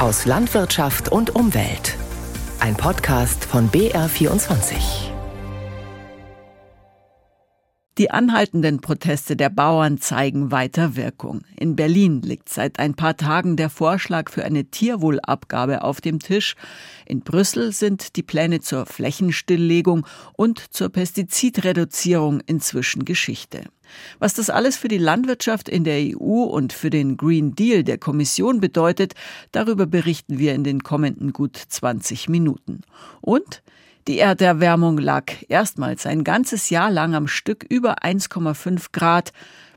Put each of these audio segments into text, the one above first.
aus Landwirtschaft und Umwelt. Ein Podcast von BR24. Die anhaltenden Proteste der Bauern zeigen weiter Wirkung. In Berlin liegt seit ein paar Tagen der Vorschlag für eine Tierwohlabgabe auf dem Tisch. In Brüssel sind die Pläne zur Flächenstilllegung und zur Pestizidreduzierung inzwischen Geschichte. Was das alles für die Landwirtschaft in der EU und für den Green Deal der Kommission bedeutet, darüber berichten wir in den kommenden gut 20 Minuten. Und die Erderwärmung lag erstmals ein ganzes Jahr lang am Stück über 1,5 Grad.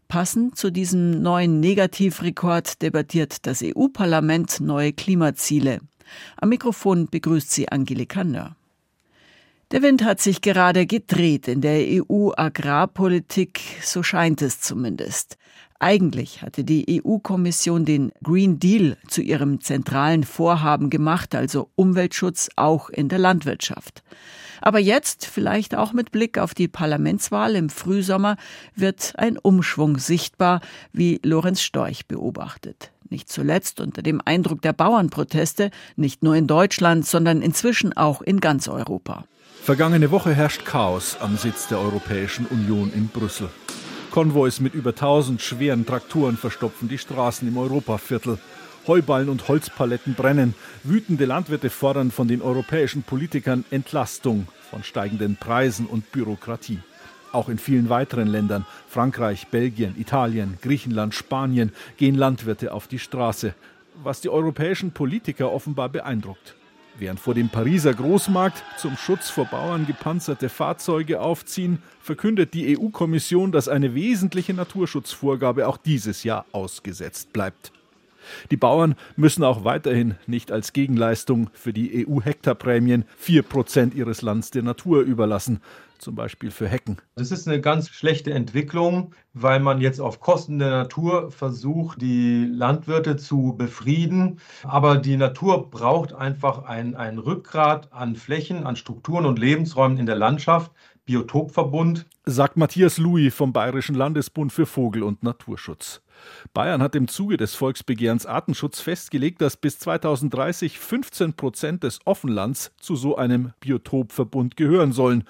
Passend zu diesem neuen Negativrekord debattiert das EU-Parlament neue Klimaziele. Am Mikrofon begrüßt sie Angelika Nörr. Der Wind hat sich gerade gedreht in der EU-Agrarpolitik, so scheint es zumindest. Eigentlich hatte die EU-Kommission den Green Deal zu ihrem zentralen Vorhaben gemacht, also Umweltschutz auch in der Landwirtschaft. Aber jetzt, vielleicht auch mit Blick auf die Parlamentswahl im Frühsommer, wird ein Umschwung sichtbar, wie Lorenz Storch beobachtet. Nicht zuletzt unter dem Eindruck der Bauernproteste, nicht nur in Deutschland, sondern inzwischen auch in ganz Europa. Vergangene Woche herrscht Chaos am Sitz der Europäischen Union in Brüssel. Konvois mit über 1000 schweren Traktoren verstopfen die Straßen im Europaviertel. Heuballen und Holzpaletten brennen. Wütende Landwirte fordern von den europäischen Politikern Entlastung von steigenden Preisen und Bürokratie. Auch in vielen weiteren Ländern, Frankreich, Belgien, Italien, Griechenland, Spanien, gehen Landwirte auf die Straße, was die europäischen Politiker offenbar beeindruckt. Während vor dem Pariser Großmarkt zum Schutz vor Bauern gepanzerte Fahrzeuge aufziehen, verkündet die EU-Kommission, dass eine wesentliche Naturschutzvorgabe auch dieses Jahr ausgesetzt bleibt. Die Bauern müssen auch weiterhin nicht als Gegenleistung für die EU-Hektarprämien vier Prozent ihres Lands der Natur überlassen, zum Beispiel für Hecken. Das ist eine ganz schlechte Entwicklung, weil man jetzt auf Kosten der Natur versucht, die Landwirte zu befrieden. Aber die Natur braucht einfach ein, ein Rückgrat an Flächen, an Strukturen und Lebensräumen in der Landschaft. Biotopverbund. Sagt Matthias Louis vom Bayerischen Landesbund für Vogel- und Naturschutz. Bayern hat im Zuge des Volksbegehrens Artenschutz festgelegt, dass bis 2030 15 Prozent des Offenlands zu so einem Biotopverbund gehören sollen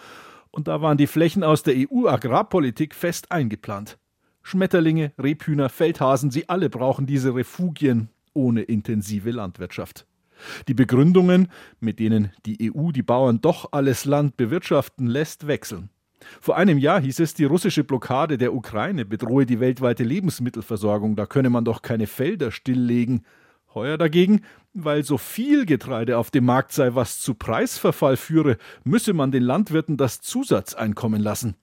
und da waren die Flächen aus der EU-Agrarpolitik fest eingeplant. Schmetterlinge, Rebhühner, Feldhasen, sie alle brauchen diese Refugien ohne intensive Landwirtschaft. Die Begründungen, mit denen die EU die Bauern doch alles Land bewirtschaften lässt, wechseln. Vor einem Jahr hieß es, die russische Blockade der Ukraine bedrohe die weltweite Lebensmittelversorgung, da könne man doch keine Felder stilllegen. Heuer dagegen, weil so viel Getreide auf dem Markt sei, was zu Preisverfall führe, müsse man den Landwirten das Zusatzeinkommen lassen.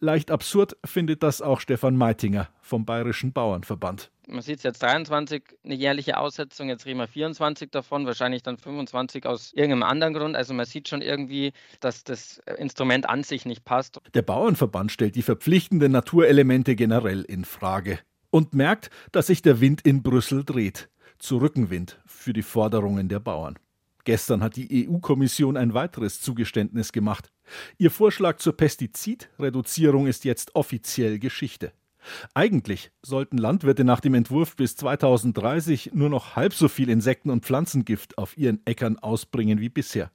Leicht absurd findet das auch Stefan Meitinger vom Bayerischen Bauernverband. Man sieht jetzt 23 eine jährliche Aussetzung, jetzt reden wir 24 davon, wahrscheinlich dann 25 aus irgendeinem anderen Grund. Also man sieht schon irgendwie, dass das Instrument an sich nicht passt. Der Bauernverband stellt die verpflichtenden Naturelemente generell in Frage und merkt, dass sich der Wind in Brüssel dreht zu Rückenwind für die Forderungen der Bauern. Gestern hat die EU-Kommission ein weiteres Zugeständnis gemacht. Ihr Vorschlag zur Pestizidreduzierung ist jetzt offiziell Geschichte. Eigentlich sollten Landwirte nach dem Entwurf bis 2030 nur noch halb so viel Insekten- und Pflanzengift auf ihren Äckern ausbringen wie bisher.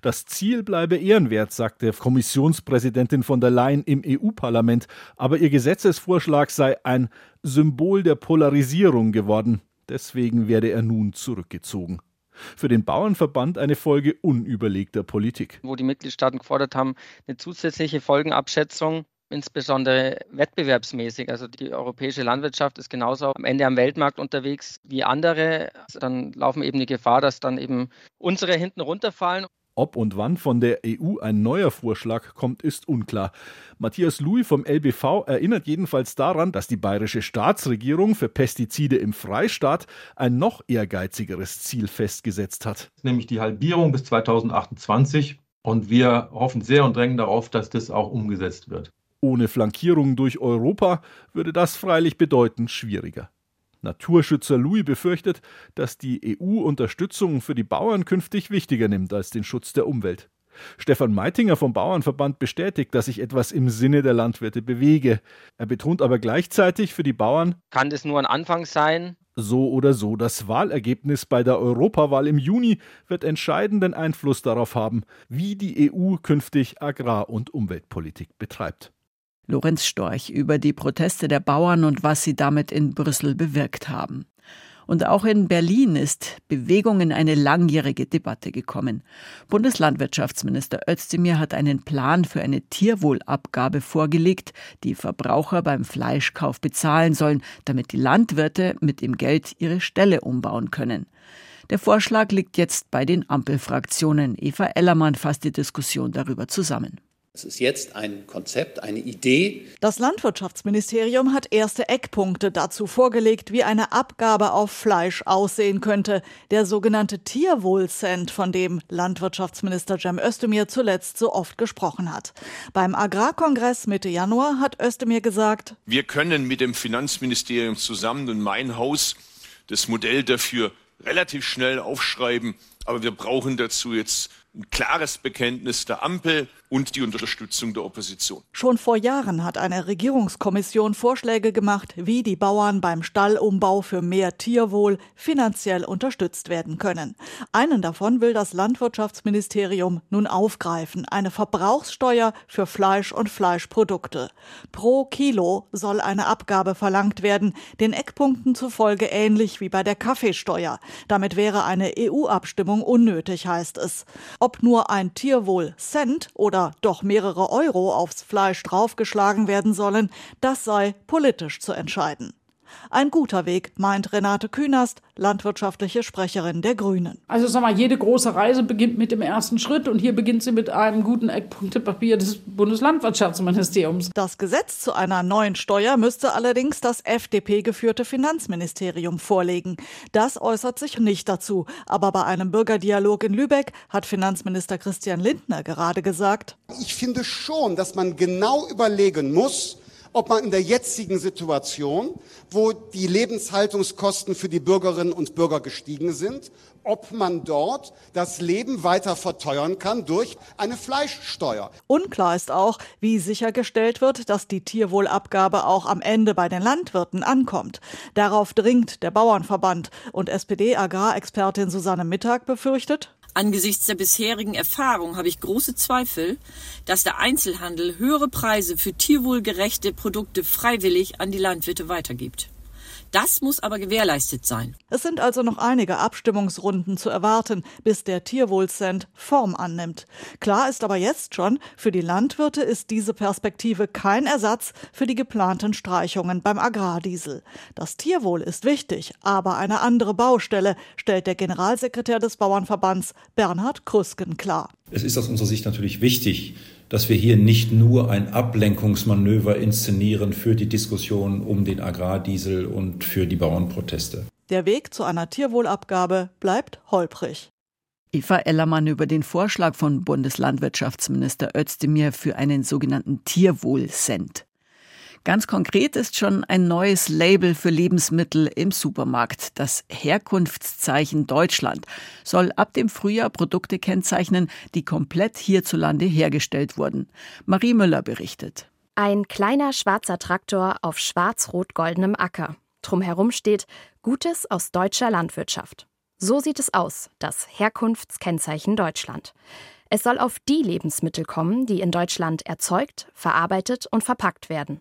Das Ziel bleibe ehrenwert, sagte Kommissionspräsidentin von der Leyen im EU-Parlament, aber ihr Gesetzesvorschlag sei ein Symbol der Polarisierung geworden. Deswegen werde er nun zurückgezogen. Für den Bauernverband eine Folge unüberlegter Politik. Wo die Mitgliedstaaten gefordert haben, eine zusätzliche Folgenabschätzung, insbesondere wettbewerbsmäßig. Also die europäische Landwirtschaft ist genauso am Ende am Weltmarkt unterwegs wie andere. Also dann laufen eben die Gefahr, dass dann eben unsere hinten runterfallen. Ob und wann von der EU ein neuer Vorschlag kommt, ist unklar. Matthias Louis vom LBV erinnert jedenfalls daran, dass die bayerische Staatsregierung für Pestizide im Freistaat ein noch ehrgeizigeres Ziel festgesetzt hat. Nämlich die Halbierung bis 2028. Und wir hoffen sehr und drängen darauf, dass das auch umgesetzt wird. Ohne Flankierung durch Europa würde das freilich bedeutend schwieriger. Naturschützer Louis befürchtet, dass die EU Unterstützung für die Bauern künftig wichtiger nimmt als den Schutz der Umwelt. Stefan Meitinger vom Bauernverband bestätigt, dass sich etwas im Sinne der Landwirte bewege. Er betont aber gleichzeitig für die Bauern, kann das nur ein Anfang sein, So oder so, das Wahlergebnis bei der Europawahl im Juni wird entscheidenden Einfluss darauf haben, wie die EU künftig Agrar- und Umweltpolitik betreibt. Lorenz Storch über die Proteste der Bauern und was sie damit in Brüssel bewirkt haben. Und auch in Berlin ist Bewegung in eine langjährige Debatte gekommen. Bundeslandwirtschaftsminister Özdemir hat einen Plan für eine Tierwohlabgabe vorgelegt, die Verbraucher beim Fleischkauf bezahlen sollen, damit die Landwirte mit dem Geld ihre Ställe umbauen können. Der Vorschlag liegt jetzt bei den Ampelfraktionen. Eva Ellermann fasst die Diskussion darüber zusammen. Es ist jetzt ein Konzept, eine Idee. Das Landwirtschaftsministerium hat erste Eckpunkte dazu vorgelegt, wie eine Abgabe auf Fleisch aussehen könnte. Der sogenannte Tierwohlcent, von dem Landwirtschaftsminister Cem Özdemir zuletzt so oft gesprochen hat. Beim Agrarkongress Mitte Januar hat Özdemir gesagt, wir können mit dem Finanzministerium zusammen und mein Haus das Modell dafür relativ schnell aufschreiben, aber wir brauchen dazu jetzt ein klares Bekenntnis der Ampel und die Unterstützung der Opposition. Schon vor Jahren hat eine Regierungskommission Vorschläge gemacht, wie die Bauern beim Stallumbau für mehr Tierwohl finanziell unterstützt werden können. Einen davon will das Landwirtschaftsministerium nun aufgreifen, eine Verbrauchssteuer für Fleisch und Fleischprodukte. Pro Kilo soll eine Abgabe verlangt werden, den Eckpunkten zufolge ähnlich wie bei der Kaffeesteuer. Damit wäre eine EU-Abstimmung unnötig, heißt es. Ob nur ein Tierwohl Cent oder doch mehrere Euro aufs Fleisch draufgeschlagen werden sollen, das sei politisch zu entscheiden. Ein guter Weg, meint Renate Künast, landwirtschaftliche Sprecherin der Grünen. Also sag mal, jede große Reise beginnt mit dem ersten Schritt und hier beginnt sie mit einem guten Eckpunktepapier des Bundeslandwirtschaftsministeriums. Das Gesetz zu einer neuen Steuer müsste allerdings das FDP-geführte Finanzministerium vorlegen. Das äußert sich nicht dazu, aber bei einem Bürgerdialog in Lübeck hat Finanzminister Christian Lindner gerade gesagt, ich finde schon, dass man genau überlegen muss, ob man in der jetzigen Situation, wo die Lebenshaltungskosten für die Bürgerinnen und Bürger gestiegen sind, ob man dort das Leben weiter verteuern kann durch eine Fleischsteuer. Unklar ist auch, wie sichergestellt wird, dass die Tierwohlabgabe auch am Ende bei den Landwirten ankommt. Darauf dringt der Bauernverband und SPD-Agrarexpertin Susanne Mittag befürchtet, Angesichts der bisherigen Erfahrung habe ich große Zweifel, dass der Einzelhandel höhere Preise für tierwohlgerechte Produkte freiwillig an die Landwirte weitergibt. Das muss aber gewährleistet sein. Es sind also noch einige Abstimmungsrunden zu erwarten, bis der Tierwohlcent Form annimmt. Klar ist aber jetzt schon, für die Landwirte ist diese Perspektive kein Ersatz für die geplanten Streichungen beim Agrardiesel. Das Tierwohl ist wichtig, aber eine andere Baustelle, stellt der Generalsekretär des Bauernverbands Bernhard Krüsken klar. Es ist aus unserer Sicht natürlich wichtig, dass wir hier nicht nur ein Ablenkungsmanöver inszenieren für die Diskussion um den Agrardiesel und für die Bauernproteste. Der Weg zu einer Tierwohlabgabe bleibt holprig. Eva Ellermann über den Vorschlag von Bundeslandwirtschaftsminister Özdemir für einen sogenannten Tierwohlcent. Ganz konkret ist schon ein neues Label für Lebensmittel im Supermarkt. Das Herkunftszeichen Deutschland soll ab dem Frühjahr Produkte kennzeichnen, die komplett hierzulande hergestellt wurden. Marie Müller berichtet. Ein kleiner schwarzer Traktor auf schwarz-rot-goldenem Acker. Drumherum steht Gutes aus deutscher Landwirtschaft. So sieht es aus, das Herkunftskennzeichen Deutschland. Es soll auf die Lebensmittel kommen, die in Deutschland erzeugt, verarbeitet und verpackt werden.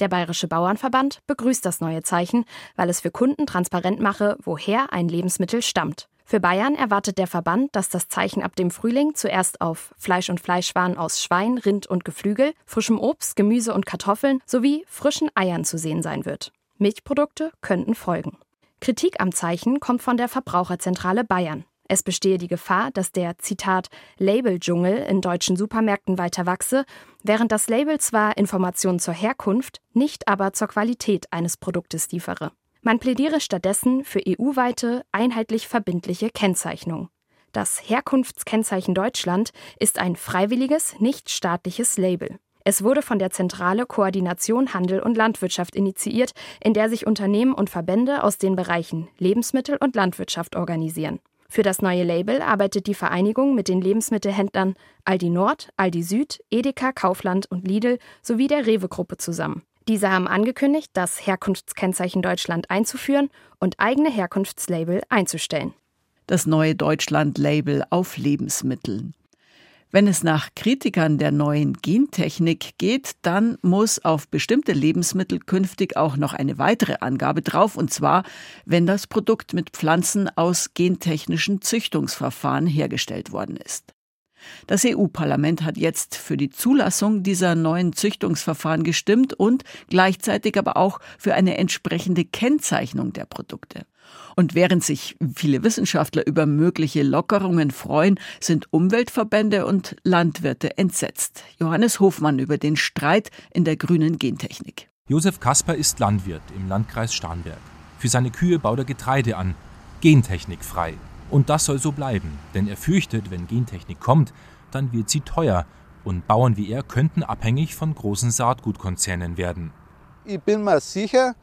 Der Bayerische Bauernverband begrüßt das neue Zeichen, weil es für Kunden transparent mache, woher ein Lebensmittel stammt. Für Bayern erwartet der Verband, dass das Zeichen ab dem Frühling zuerst auf Fleisch und Fleischwaren aus Schwein, Rind und Geflügel, frischem Obst, Gemüse und Kartoffeln sowie frischen Eiern zu sehen sein wird. Milchprodukte könnten folgen. Kritik am Zeichen kommt von der Verbraucherzentrale Bayern. Es bestehe die Gefahr, dass der Zitat Labeldschungel in deutschen Supermärkten weiter wachse, während das Label zwar Informationen zur Herkunft, nicht aber zur Qualität eines Produktes liefere. Man plädiere stattdessen für EU-weite, einheitlich verbindliche Kennzeichnung. Das Herkunftskennzeichen Deutschland ist ein freiwilliges, nicht staatliches Label. Es wurde von der Zentrale Koordination Handel und Landwirtschaft initiiert, in der sich Unternehmen und Verbände aus den Bereichen Lebensmittel und Landwirtschaft organisieren. Für das neue Label arbeitet die Vereinigung mit den Lebensmittelhändlern Aldi Nord, Aldi Süd, Edeka, Kaufland und Lidl sowie der Rewe-Gruppe zusammen. Diese haben angekündigt, das Herkunftskennzeichen Deutschland einzuführen und eigene Herkunftslabel einzustellen. Das neue Deutschland-Label auf Lebensmitteln. Wenn es nach Kritikern der neuen Gentechnik geht, dann muss auf bestimmte Lebensmittel künftig auch noch eine weitere Angabe drauf, und zwar, wenn das Produkt mit Pflanzen aus gentechnischen Züchtungsverfahren hergestellt worden ist. Das EU-Parlament hat jetzt für die Zulassung dieser neuen Züchtungsverfahren gestimmt und gleichzeitig aber auch für eine entsprechende Kennzeichnung der Produkte. Und während sich viele Wissenschaftler über mögliche Lockerungen freuen, sind Umweltverbände und Landwirte entsetzt. Johannes Hofmann über den Streit in der grünen Gentechnik. Josef Kasper ist Landwirt im Landkreis Starnberg. Für seine Kühe baut er Getreide an, gentechnikfrei. Und das soll so bleiben, denn er fürchtet, wenn Gentechnik kommt, dann wird sie teuer und Bauern wie er könnten abhängig von großen Saatgutkonzernen werden. Ich bin mir sicher,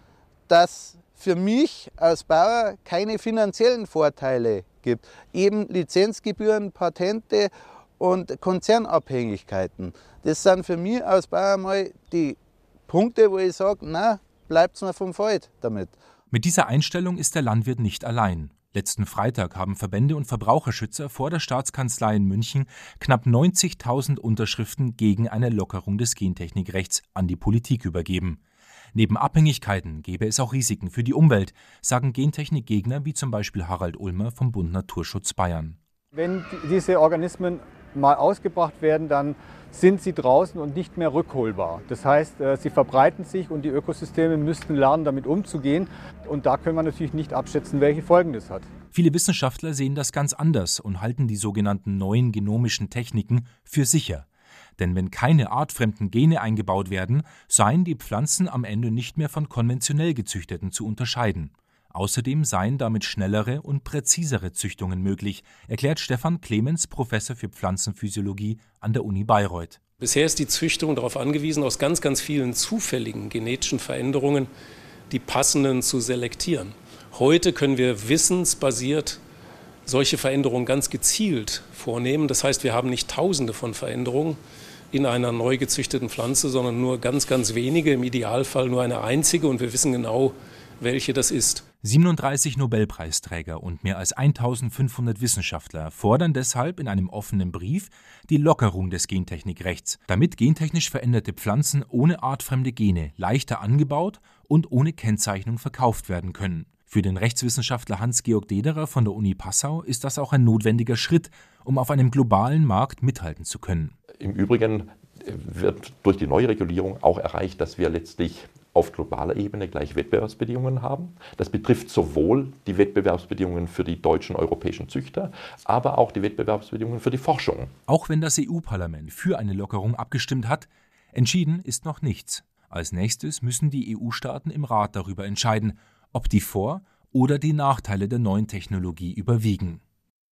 dass für mich als Bauer keine finanziellen Vorteile gibt. Eben Lizenzgebühren, Patente und Konzernabhängigkeiten. Das sind für mich als Bauer mal die Punkte, wo ich sage, na, bleibt mir vom Feld damit. Mit dieser Einstellung ist der Landwirt nicht allein. Letzten Freitag haben Verbände und Verbraucherschützer vor der Staatskanzlei in München knapp 90.000 Unterschriften gegen eine Lockerung des Gentechnikrechts an die Politik übergeben. Neben Abhängigkeiten gäbe es auch Risiken für die Umwelt, sagen Gentechnikgegner wie zum Beispiel Harald Ulmer vom Bund Naturschutz Bayern. Wenn diese Organismen mal ausgebracht werden, dann sind sie draußen und nicht mehr rückholbar. Das heißt, äh, sie verbreiten sich und die Ökosysteme müssten lernen, damit umzugehen. Und da können wir natürlich nicht abschätzen, welche Folgen das hat. Viele Wissenschaftler sehen das ganz anders und halten die sogenannten neuen genomischen Techniken für sicher. Denn wenn keine artfremden Gene eingebaut werden, seien die Pflanzen am Ende nicht mehr von konventionell gezüchteten zu unterscheiden. Außerdem seien damit schnellere und präzisere Züchtungen möglich, erklärt Stefan Clemens, Professor für Pflanzenphysiologie an der Uni Bayreuth. Bisher ist die Züchtung darauf angewiesen, aus ganz, ganz vielen zufälligen genetischen Veränderungen die passenden zu selektieren. Heute können wir wissensbasiert solche Veränderungen ganz gezielt vornehmen. Das heißt, wir haben nicht Tausende von Veränderungen in einer neu gezüchteten Pflanze, sondern nur ganz, ganz wenige, im Idealfall nur eine einzige und wir wissen genau, welche das ist. 37 Nobelpreisträger und mehr als 1500 Wissenschaftler fordern deshalb in einem offenen Brief die Lockerung des Gentechnikrechts, damit gentechnisch veränderte Pflanzen ohne artfremde Gene leichter angebaut und ohne Kennzeichnung verkauft werden können. Für den Rechtswissenschaftler Hans-Georg Dederer von der Uni Passau ist das auch ein notwendiger Schritt, um auf einem globalen Markt mithalten zu können. Im Übrigen wird durch die neue Regulierung auch erreicht, dass wir letztlich auf globaler Ebene gleich Wettbewerbsbedingungen haben. Das betrifft sowohl die Wettbewerbsbedingungen für die deutschen europäischen Züchter, aber auch die Wettbewerbsbedingungen für die Forschung. Auch wenn das EU-Parlament für eine Lockerung abgestimmt hat, entschieden ist noch nichts. Als nächstes müssen die EU-Staaten im Rat darüber entscheiden, ob die Vor- oder die Nachteile der neuen Technologie überwiegen.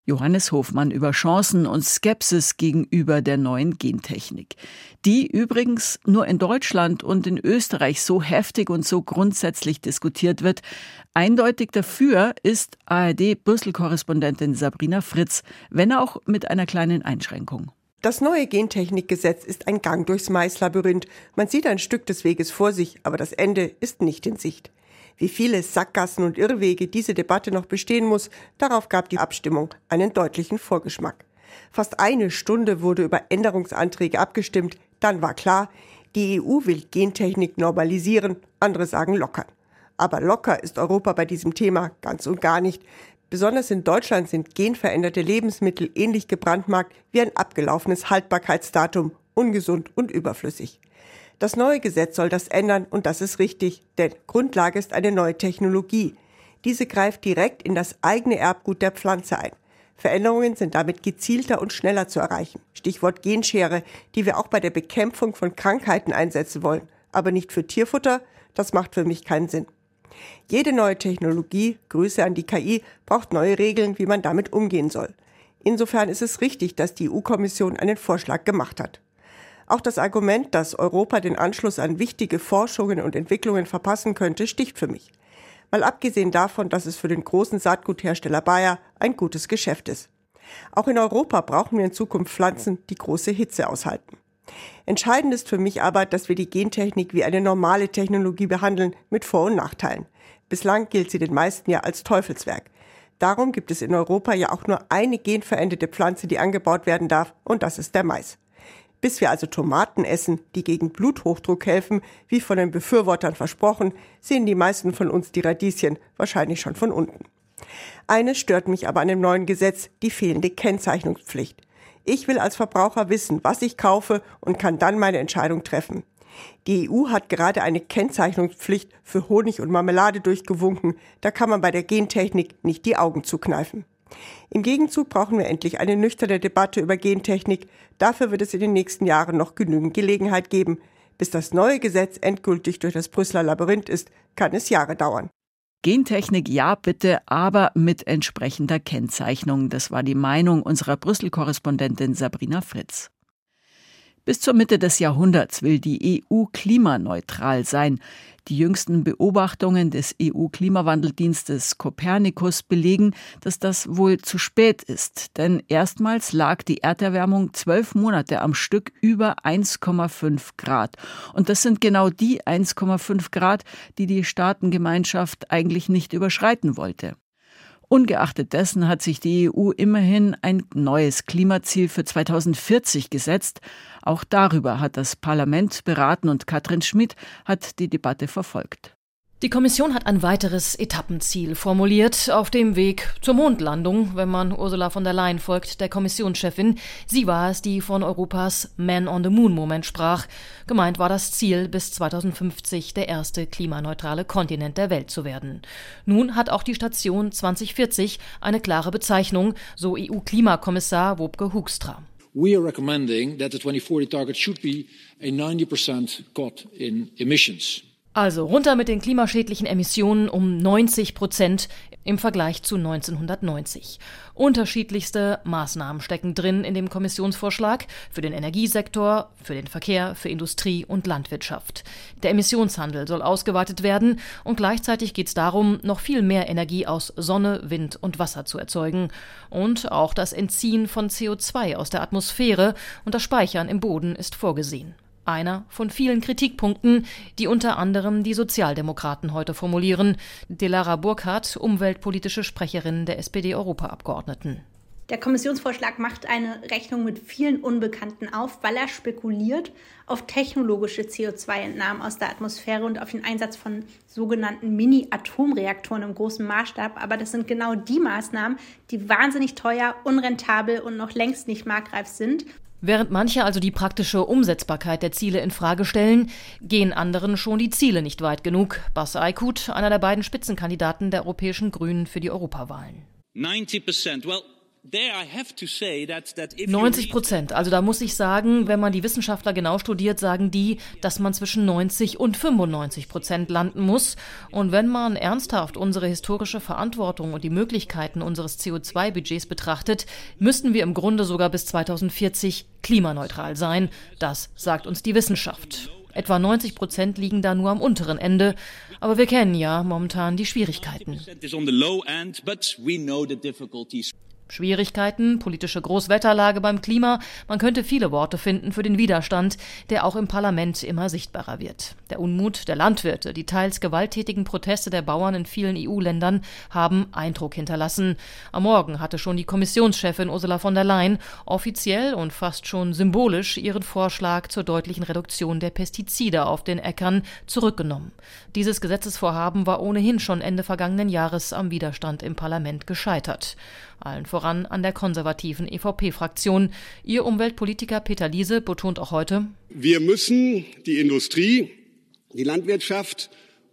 Johannes Hofmann über Chancen und Skepsis gegenüber der neuen Gentechnik, die übrigens nur in Deutschland und in Österreich so heftig und so grundsätzlich diskutiert wird. Eindeutig dafür ist ARD-Brüssel-Korrespondentin Sabrina Fritz, wenn auch mit einer kleinen Einschränkung. Das neue Gentechnikgesetz ist ein Gang durchs Maislabyrinth. Man sieht ein Stück des Weges vor sich, aber das Ende ist nicht in Sicht. Wie viele Sackgassen und Irrwege diese Debatte noch bestehen muss, darauf gab die Abstimmung einen deutlichen Vorgeschmack. Fast eine Stunde wurde über Änderungsanträge abgestimmt, dann war klar, die EU will Gentechnik normalisieren, andere sagen lockern. Aber locker ist Europa bei diesem Thema ganz und gar nicht. Besonders in Deutschland sind genveränderte Lebensmittel ähnlich gebrandmarkt wie ein abgelaufenes Haltbarkeitsdatum, ungesund und überflüssig. Das neue Gesetz soll das ändern und das ist richtig, denn Grundlage ist eine neue Technologie. Diese greift direkt in das eigene Erbgut der Pflanze ein. Veränderungen sind damit gezielter und schneller zu erreichen. Stichwort Genschere, die wir auch bei der Bekämpfung von Krankheiten einsetzen wollen. Aber nicht für Tierfutter, das macht für mich keinen Sinn. Jede neue Technologie, Grüße an die KI, braucht neue Regeln, wie man damit umgehen soll. Insofern ist es richtig, dass die EU-Kommission einen Vorschlag gemacht hat. Auch das Argument, dass Europa den Anschluss an wichtige Forschungen und Entwicklungen verpassen könnte, sticht für mich. Mal abgesehen davon, dass es für den großen Saatguthersteller Bayer ein gutes Geschäft ist. Auch in Europa brauchen wir in Zukunft Pflanzen, die große Hitze aushalten. Entscheidend ist für mich aber, dass wir die Gentechnik wie eine normale Technologie behandeln, mit Vor- und Nachteilen. Bislang gilt sie den meisten ja als Teufelswerk. Darum gibt es in Europa ja auch nur eine genveränderte Pflanze, die angebaut werden darf, und das ist der Mais. Bis wir also Tomaten essen, die gegen Bluthochdruck helfen, wie von den Befürwortern versprochen, sehen die meisten von uns die Radieschen wahrscheinlich schon von unten. Eines stört mich aber an dem neuen Gesetz, die fehlende Kennzeichnungspflicht. Ich will als Verbraucher wissen, was ich kaufe und kann dann meine Entscheidung treffen. Die EU hat gerade eine Kennzeichnungspflicht für Honig und Marmelade durchgewunken. Da kann man bei der Gentechnik nicht die Augen zukneifen. Im Gegenzug brauchen wir endlich eine nüchterne Debatte über Gentechnik. Dafür wird es in den nächsten Jahren noch genügend Gelegenheit geben. Bis das neue Gesetz endgültig durch das Brüsseler Labyrinth ist, kann es Jahre dauern. Gentechnik ja bitte, aber mit entsprechender Kennzeichnung. Das war die Meinung unserer Brüssel-Korrespondentin Sabrina Fritz. Bis zur Mitte des Jahrhunderts will die EU klimaneutral sein. Die jüngsten Beobachtungen des EU-Klimawandeldienstes Copernicus belegen, dass das wohl zu spät ist. Denn erstmals lag die Erderwärmung zwölf Monate am Stück über 1,5 Grad. Und das sind genau die 1,5 Grad, die die Staatengemeinschaft eigentlich nicht überschreiten wollte. Ungeachtet dessen hat sich die EU immerhin ein neues Klimaziel für 2040 gesetzt. Auch darüber hat das Parlament beraten und Katrin Schmidt hat die Debatte verfolgt. Die Kommission hat ein weiteres Etappenziel formuliert auf dem Weg zur Mondlandung, wenn man Ursula von der Leyen folgt, der Kommissionschefin. Sie war es, die von Europas Man on the Moon Moment sprach. Gemeint war das Ziel, bis 2050 der erste klimaneutrale Kontinent der Welt zu werden. Nun hat auch die Station 2040 eine klare Bezeichnung, so EU-Klimakommissar Wopke Hoekstra. We are recommending that the 2040 target should be a 90% cut in emissions. Also runter mit den klimaschädlichen Emissionen um 90 Prozent im Vergleich zu 1990. Unterschiedlichste Maßnahmen stecken drin in dem Kommissionsvorschlag für den Energiesektor, für den Verkehr, für Industrie und Landwirtschaft. Der Emissionshandel soll ausgeweitet werden und gleichzeitig geht es darum, noch viel mehr Energie aus Sonne, Wind und Wasser zu erzeugen. Und auch das Entziehen von CO2 aus der Atmosphäre und das Speichern im Boden ist vorgesehen. Einer von vielen Kritikpunkten, die unter anderem die Sozialdemokraten heute formulieren. Delara Burkhardt, umweltpolitische Sprecherin der SPD-Europaabgeordneten. Der Kommissionsvorschlag macht eine Rechnung mit vielen Unbekannten auf, weil er spekuliert auf technologische CO2-Entnahmen aus der Atmosphäre und auf den Einsatz von sogenannten Mini-Atomreaktoren im großen Maßstab. Aber das sind genau die Maßnahmen, die wahnsinnig teuer, unrentabel und noch längst nicht marktreif sind. Während manche also die praktische Umsetzbarkeit der Ziele in Frage stellen, gehen anderen schon die Ziele nicht weit genug. Bas Aykut, einer der beiden Spitzenkandidaten der Europäischen Grünen für die Europawahlen. 90 well, 90 Prozent. Also da muss ich sagen, wenn man die Wissenschaftler genau studiert, sagen die, dass man zwischen 90 und 95 Prozent landen muss. Und wenn man ernsthaft unsere historische Verantwortung und die Möglichkeiten unseres CO2-Budgets betrachtet, müssten wir im Grunde sogar bis 2040 klimaneutral sein. Das sagt uns die Wissenschaft. Etwa 90 Prozent liegen da nur am unteren Ende. Aber wir kennen ja momentan die Schwierigkeiten. Schwierigkeiten, politische Großwetterlage beim Klima, man könnte viele Worte finden für den Widerstand, der auch im Parlament immer sichtbarer wird. Der Unmut der Landwirte, die teils gewalttätigen Proteste der Bauern in vielen EU-Ländern haben Eindruck hinterlassen. Am Morgen hatte schon die Kommissionschefin Ursula von der Leyen offiziell und fast schon symbolisch ihren Vorschlag zur deutlichen Reduktion der Pestizide auf den Äckern zurückgenommen. Dieses Gesetzesvorhaben war ohnehin schon Ende vergangenen Jahres am Widerstand im Parlament gescheitert allen voran an der konservativen EVP-Fraktion. Ihr Umweltpolitiker Peter Liese betont auch heute, wir müssen die Industrie, die Landwirtschaft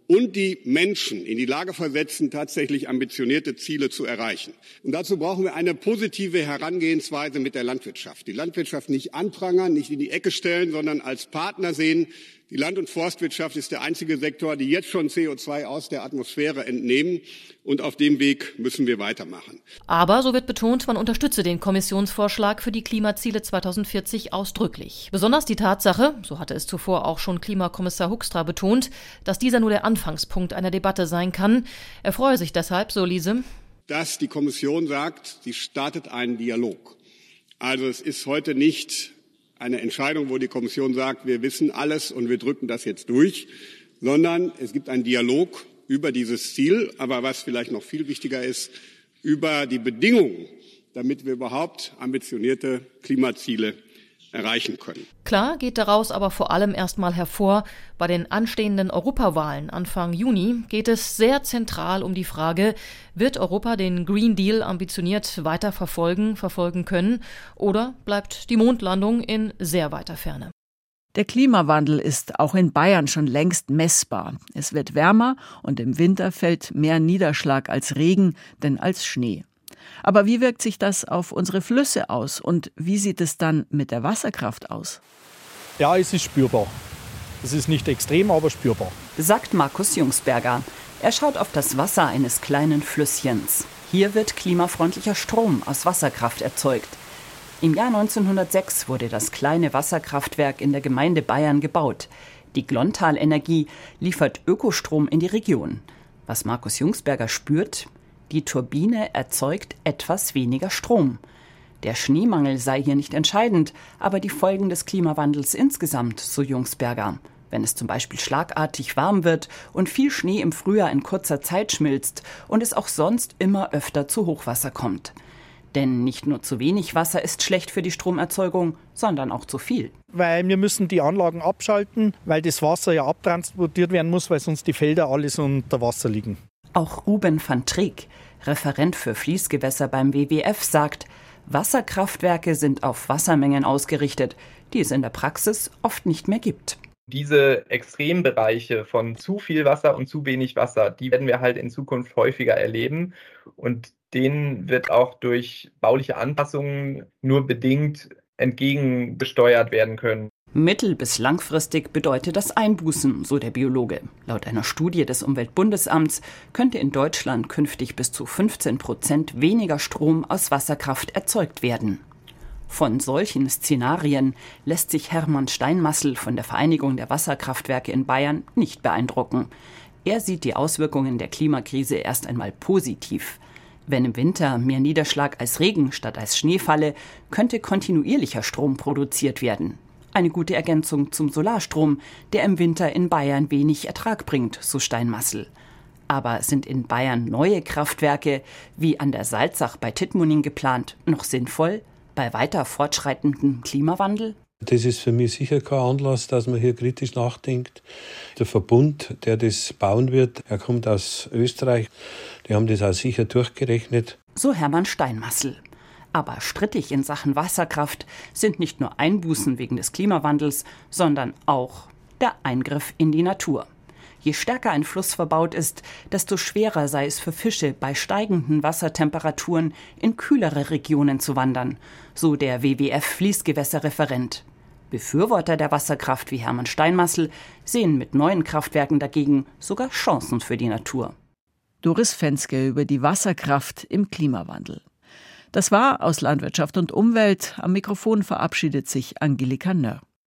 und die Menschen in die Lage versetzen, tatsächlich ambitionierte Ziele zu erreichen. Und dazu brauchen wir eine positive Herangehensweise mit der Landwirtschaft. Die Landwirtschaft nicht anprangern, nicht in die Ecke stellen, sondern als Partner sehen, die Land- und Forstwirtschaft ist der einzige Sektor, die jetzt schon CO2 aus der Atmosphäre entnehmen. Und auf dem Weg müssen wir weitermachen. Aber, so wird betont, man unterstütze den Kommissionsvorschlag für die Klimaziele 2040 ausdrücklich. Besonders die Tatsache, so hatte es zuvor auch schon Klimakommissar Huckstra betont, dass dieser nur der Anfangspunkt einer Debatte sein kann. Er freue sich deshalb, so Liese, dass die Kommission sagt, sie startet einen Dialog. Also es ist heute nicht eine Entscheidung, wo die Kommission sagt, wir wissen alles und wir drücken das jetzt durch, sondern es gibt einen Dialog über dieses Ziel, aber was vielleicht noch viel wichtiger ist, über die Bedingungen, damit wir überhaupt ambitionierte Klimaziele erreichen können. Klar geht daraus aber vor allem erstmal hervor, bei den anstehenden Europawahlen Anfang Juni geht es sehr zentral um die Frage, wird Europa den Green Deal ambitioniert weiter verfolgen, verfolgen können oder bleibt die Mondlandung in sehr weiter Ferne? Der Klimawandel ist auch in Bayern schon längst messbar. Es wird wärmer und im Winter fällt mehr Niederschlag als Regen denn als Schnee. Aber wie wirkt sich das auf unsere Flüsse aus und wie sieht es dann mit der Wasserkraft aus? Ja, es ist spürbar. Es ist nicht extrem, aber spürbar. Sagt Markus Jungsberger. Er schaut auf das Wasser eines kleinen Flüsschens. Hier wird klimafreundlicher Strom aus Wasserkraft erzeugt. Im Jahr 1906 wurde das kleine Wasserkraftwerk in der Gemeinde Bayern gebaut. Die Glontal Energie liefert Ökostrom in die Region. Was Markus Jungsberger spürt, die Turbine erzeugt etwas weniger Strom. Der Schneemangel sei hier nicht entscheidend, aber die Folgen des Klimawandels insgesamt, so Jungsberger. Wenn es zum Beispiel schlagartig warm wird und viel Schnee im Frühjahr in kurzer Zeit schmilzt und es auch sonst immer öfter zu Hochwasser kommt. Denn nicht nur zu wenig Wasser ist schlecht für die Stromerzeugung, sondern auch zu viel. Weil wir müssen die Anlagen abschalten, weil das Wasser ja abtransportiert werden muss, weil sonst die Felder alles unter Wasser liegen. Auch Ruben van Treek, Referent für Fließgewässer beim WWF, sagt, Wasserkraftwerke sind auf Wassermengen ausgerichtet, die es in der Praxis oft nicht mehr gibt. Diese Extrembereiche von zu viel Wasser und zu wenig Wasser, die werden wir halt in Zukunft häufiger erleben. Und denen wird auch durch bauliche Anpassungen nur bedingt entgegengesteuert werden können. Mittel- bis langfristig bedeutet das Einbußen, so der Biologe. Laut einer Studie des Umweltbundesamts könnte in Deutschland künftig bis zu 15 Prozent weniger Strom aus Wasserkraft erzeugt werden. Von solchen Szenarien lässt sich Hermann Steinmassel von der Vereinigung der Wasserkraftwerke in Bayern nicht beeindrucken. Er sieht die Auswirkungen der Klimakrise erst einmal positiv. Wenn im Winter mehr Niederschlag als Regen statt als Schnee falle, könnte kontinuierlicher Strom produziert werden. Eine gute Ergänzung zum Solarstrom, der im Winter in Bayern wenig Ertrag bringt, so Steinmassel. Aber sind in Bayern neue Kraftwerke wie an der Salzach bei Tittmoning geplant noch sinnvoll bei weiter fortschreitendem Klimawandel? Das ist für mich sicher kein Anlass, dass man hier kritisch nachdenkt. Der Verbund, der das bauen wird, er kommt aus Österreich. Die haben das auch sicher durchgerechnet. So Hermann Steinmassel. Aber strittig in Sachen Wasserkraft sind nicht nur Einbußen wegen des Klimawandels, sondern auch der Eingriff in die Natur. Je stärker ein Fluss verbaut ist, desto schwerer sei es für Fische bei steigenden Wassertemperaturen in kühlere Regionen zu wandern, so der WWF Fließgewässerreferent. Befürworter der Wasserkraft wie Hermann Steinmassel sehen mit neuen Kraftwerken dagegen sogar Chancen für die Natur. Doris Fenske über die Wasserkraft im Klimawandel. Das war aus Landwirtschaft und Umwelt. Am Mikrofon verabschiedet sich Angelika Nörr.